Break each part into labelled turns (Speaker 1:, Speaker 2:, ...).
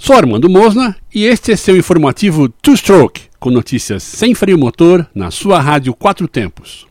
Speaker 1: Sou Armando Mosna e este é seu informativo Two Stroke, com notícias sem freio motor na sua rádio Quatro Tempos.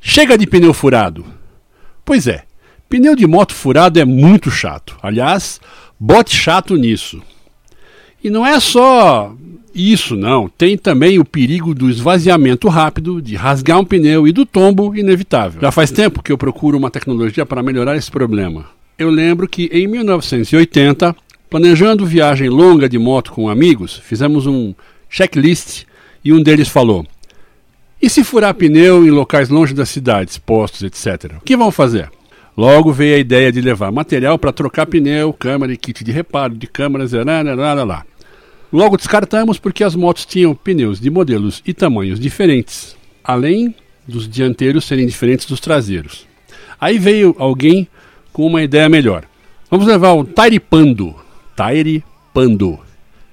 Speaker 1: Chega de pneu furado. Pois é, pneu de moto furado é muito chato. Aliás, bote chato nisso. E não é só isso, não. Tem também o perigo do esvaziamento rápido, de rasgar um pneu e do tombo inevitável. Já faz tempo que eu procuro uma tecnologia para melhorar esse problema eu lembro que em 1980, planejando viagem longa de moto com amigos, fizemos um checklist e um deles falou: E se furar pneu em locais longe das cidades, postos, etc. O que vão fazer? Logo veio a ideia de levar material para trocar pneu, câmera e kit de reparo de câmeras, lá. Logo descartamos porque as motos tinham pneus de modelos e tamanhos diferentes, além dos dianteiros serem diferentes dos traseiros. Aí veio alguém com uma ideia melhor. Vamos levar o Tairipando. Tairipando.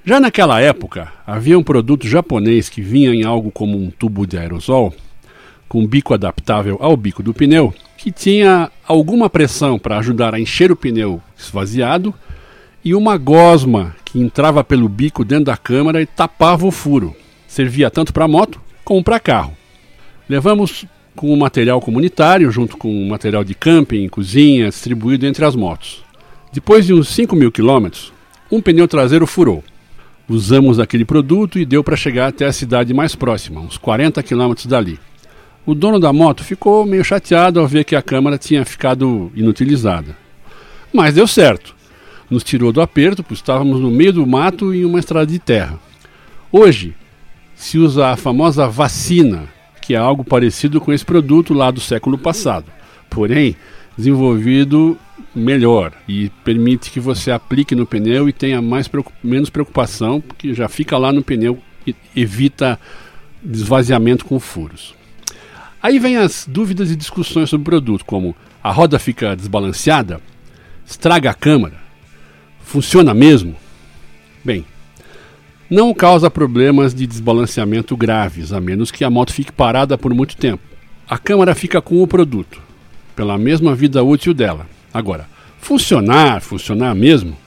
Speaker 1: Já naquela época, havia um produto japonês que vinha em algo como um tubo de aerosol, com bico adaptável ao bico do pneu, que tinha alguma pressão para ajudar a encher o pneu esvaziado e uma gosma que entrava pelo bico dentro da câmara e tapava o furo. Servia tanto para moto como para carro. Levamos com o material comunitário, junto com o material de camping, cozinha, distribuído entre as motos. Depois de uns 5 mil quilômetros, um pneu traseiro furou. Usamos aquele produto e deu para chegar até a cidade mais próxima, uns 40 quilômetros dali. O dono da moto ficou meio chateado ao ver que a câmara tinha ficado inutilizada. Mas deu certo. Nos tirou do aperto, pois estávamos no meio do mato em uma estrada de terra. Hoje, se usa a famosa vacina que é algo parecido com esse produto lá do século passado, porém desenvolvido melhor e permite que você aplique no pneu e tenha mais menos preocupação, porque já fica lá no pneu e evita esvaziamento com furos. Aí vem as dúvidas e discussões sobre o produto, como a roda fica desbalanceada, estraga a câmara, funciona mesmo? Bem, não causa problemas de desbalanceamento graves, a menos que a moto fique parada por muito tempo. A câmara fica com o produto, pela mesma vida útil dela. Agora, funcionar, funcionar mesmo,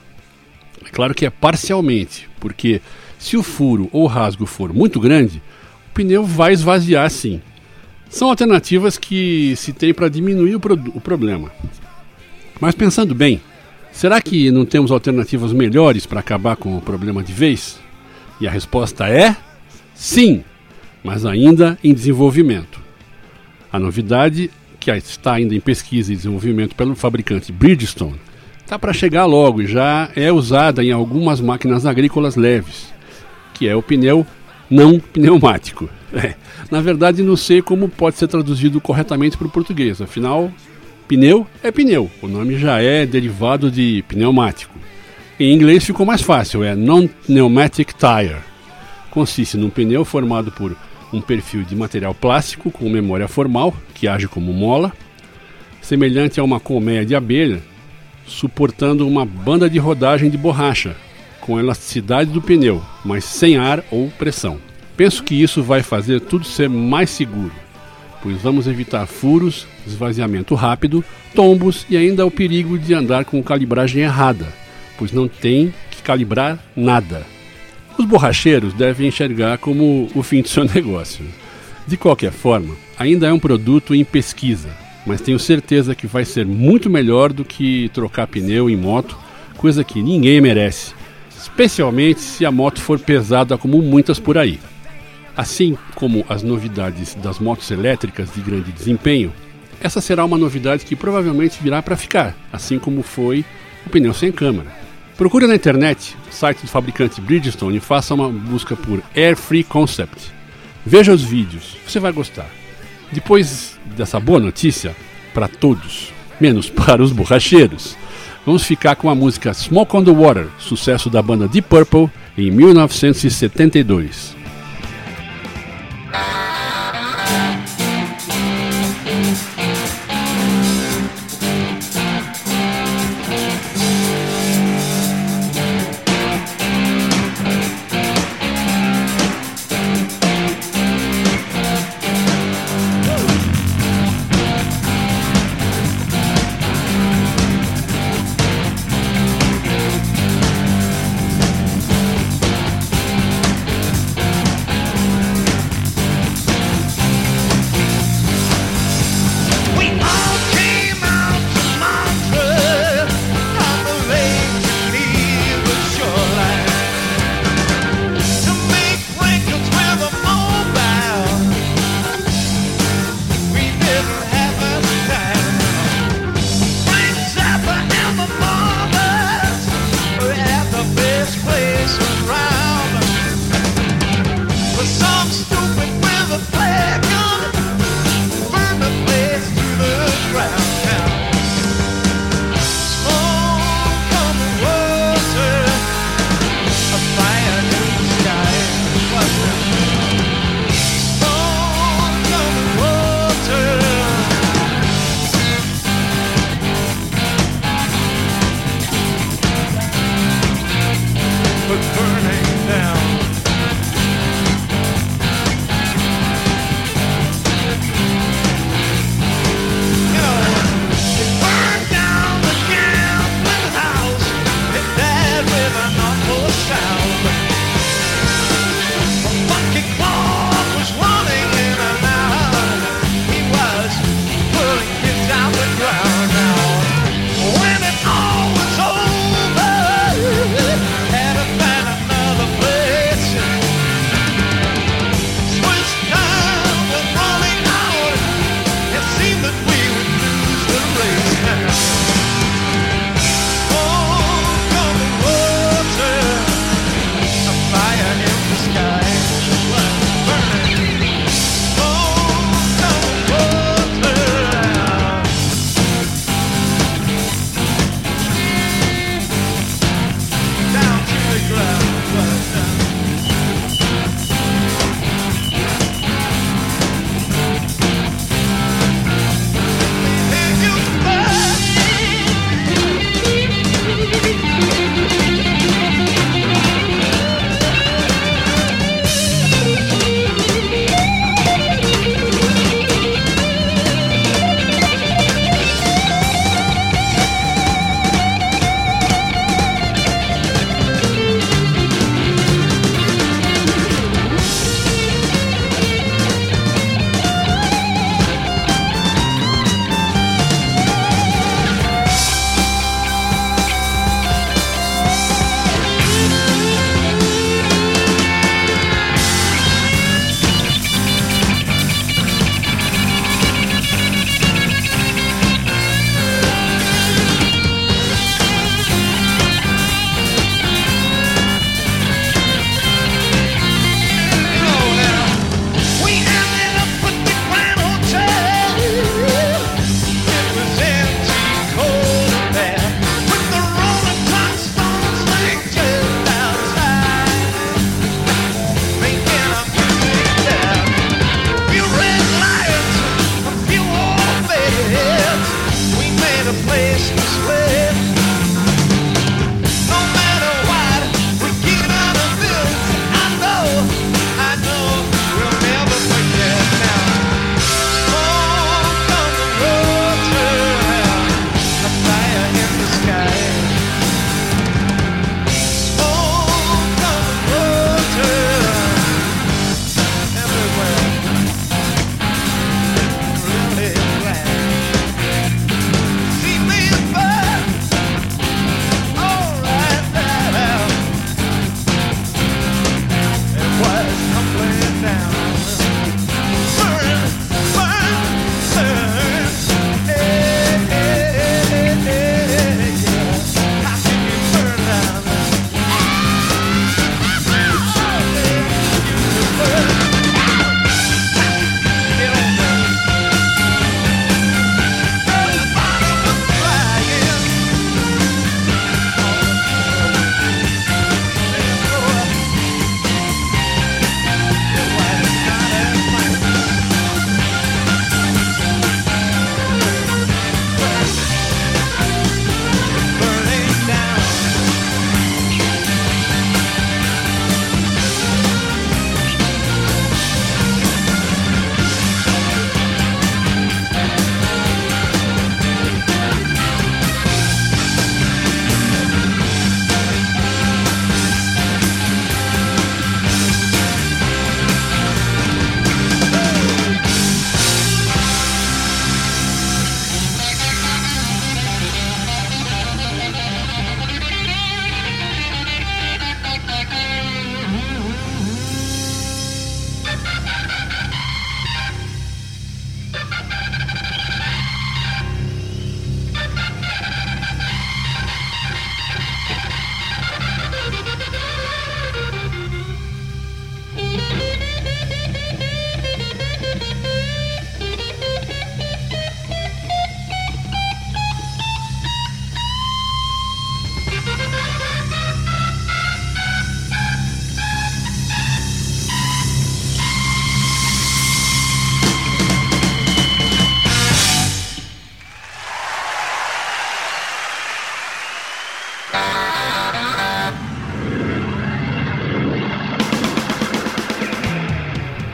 Speaker 1: é claro que é parcialmente, porque se o furo ou rasgo for muito grande, o pneu vai esvaziar sim. São alternativas que se tem para diminuir o, o problema. Mas pensando bem, será que não temos alternativas melhores para acabar com o problema de vez? E a resposta é sim, mas ainda em desenvolvimento. A novidade, que está ainda em pesquisa e desenvolvimento pelo fabricante Bridgestone, está para chegar logo e já é usada em algumas máquinas agrícolas leves, que é o pneu não pneumático. É, na verdade, não sei como pode ser traduzido corretamente para o português, afinal, pneu é pneu, o nome já é derivado de pneumático. Em inglês ficou mais fácil, é Non-Pneumatic Tire. Consiste num pneu formado por um perfil de material plástico com memória formal, que age como mola, semelhante a uma colmeia de abelha, suportando uma banda de rodagem de borracha, com elasticidade do pneu, mas sem ar ou pressão. Penso que isso vai fazer tudo ser mais seguro, pois vamos evitar furos, esvaziamento rápido, tombos e ainda o perigo de andar com calibragem errada pois não tem que calibrar nada. Os borracheiros devem enxergar como o fim do seu negócio. De qualquer forma, ainda é um produto em pesquisa, mas tenho certeza que vai ser muito melhor do que trocar pneu em moto, coisa que ninguém merece, especialmente se a moto for pesada como muitas por aí. Assim como as novidades das motos elétricas de grande desempenho, essa será uma novidade que provavelmente virá para ficar, assim como foi o pneu sem câmara. Procure na internet o site do fabricante Bridgestone e faça uma busca por Air Free Concept. Veja os vídeos, você vai gostar. Depois dessa boa notícia, para todos, menos para os borracheiros, vamos ficar com a música Smoke on the Water, sucesso da banda Deep Purple em 1972. Down.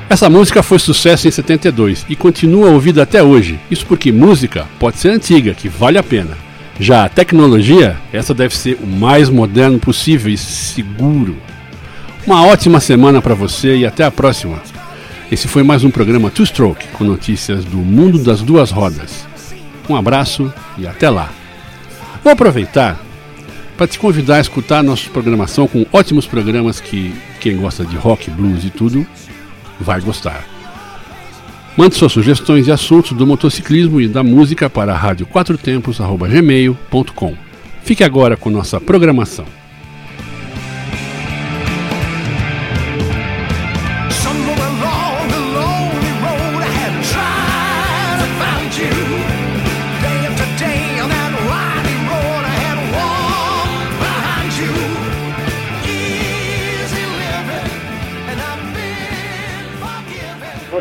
Speaker 1: Essa música foi sucesso em 72 e continua ouvida até hoje. Isso porque música pode ser antiga, que vale a pena. Já a tecnologia, essa deve ser o mais moderno possível e seguro. Uma ótima semana para você e até a próxima. Esse foi mais um programa Two Stroke com notícias do mundo das duas rodas. Um abraço e até lá. Vou aproveitar para te convidar a escutar nossa programação com ótimos programas que quem gosta de rock, blues e tudo vai gostar. Mande suas sugestões e assuntos do motociclismo e da música para radioquatrotempos.gmail.com. Fique agora com nossa programação.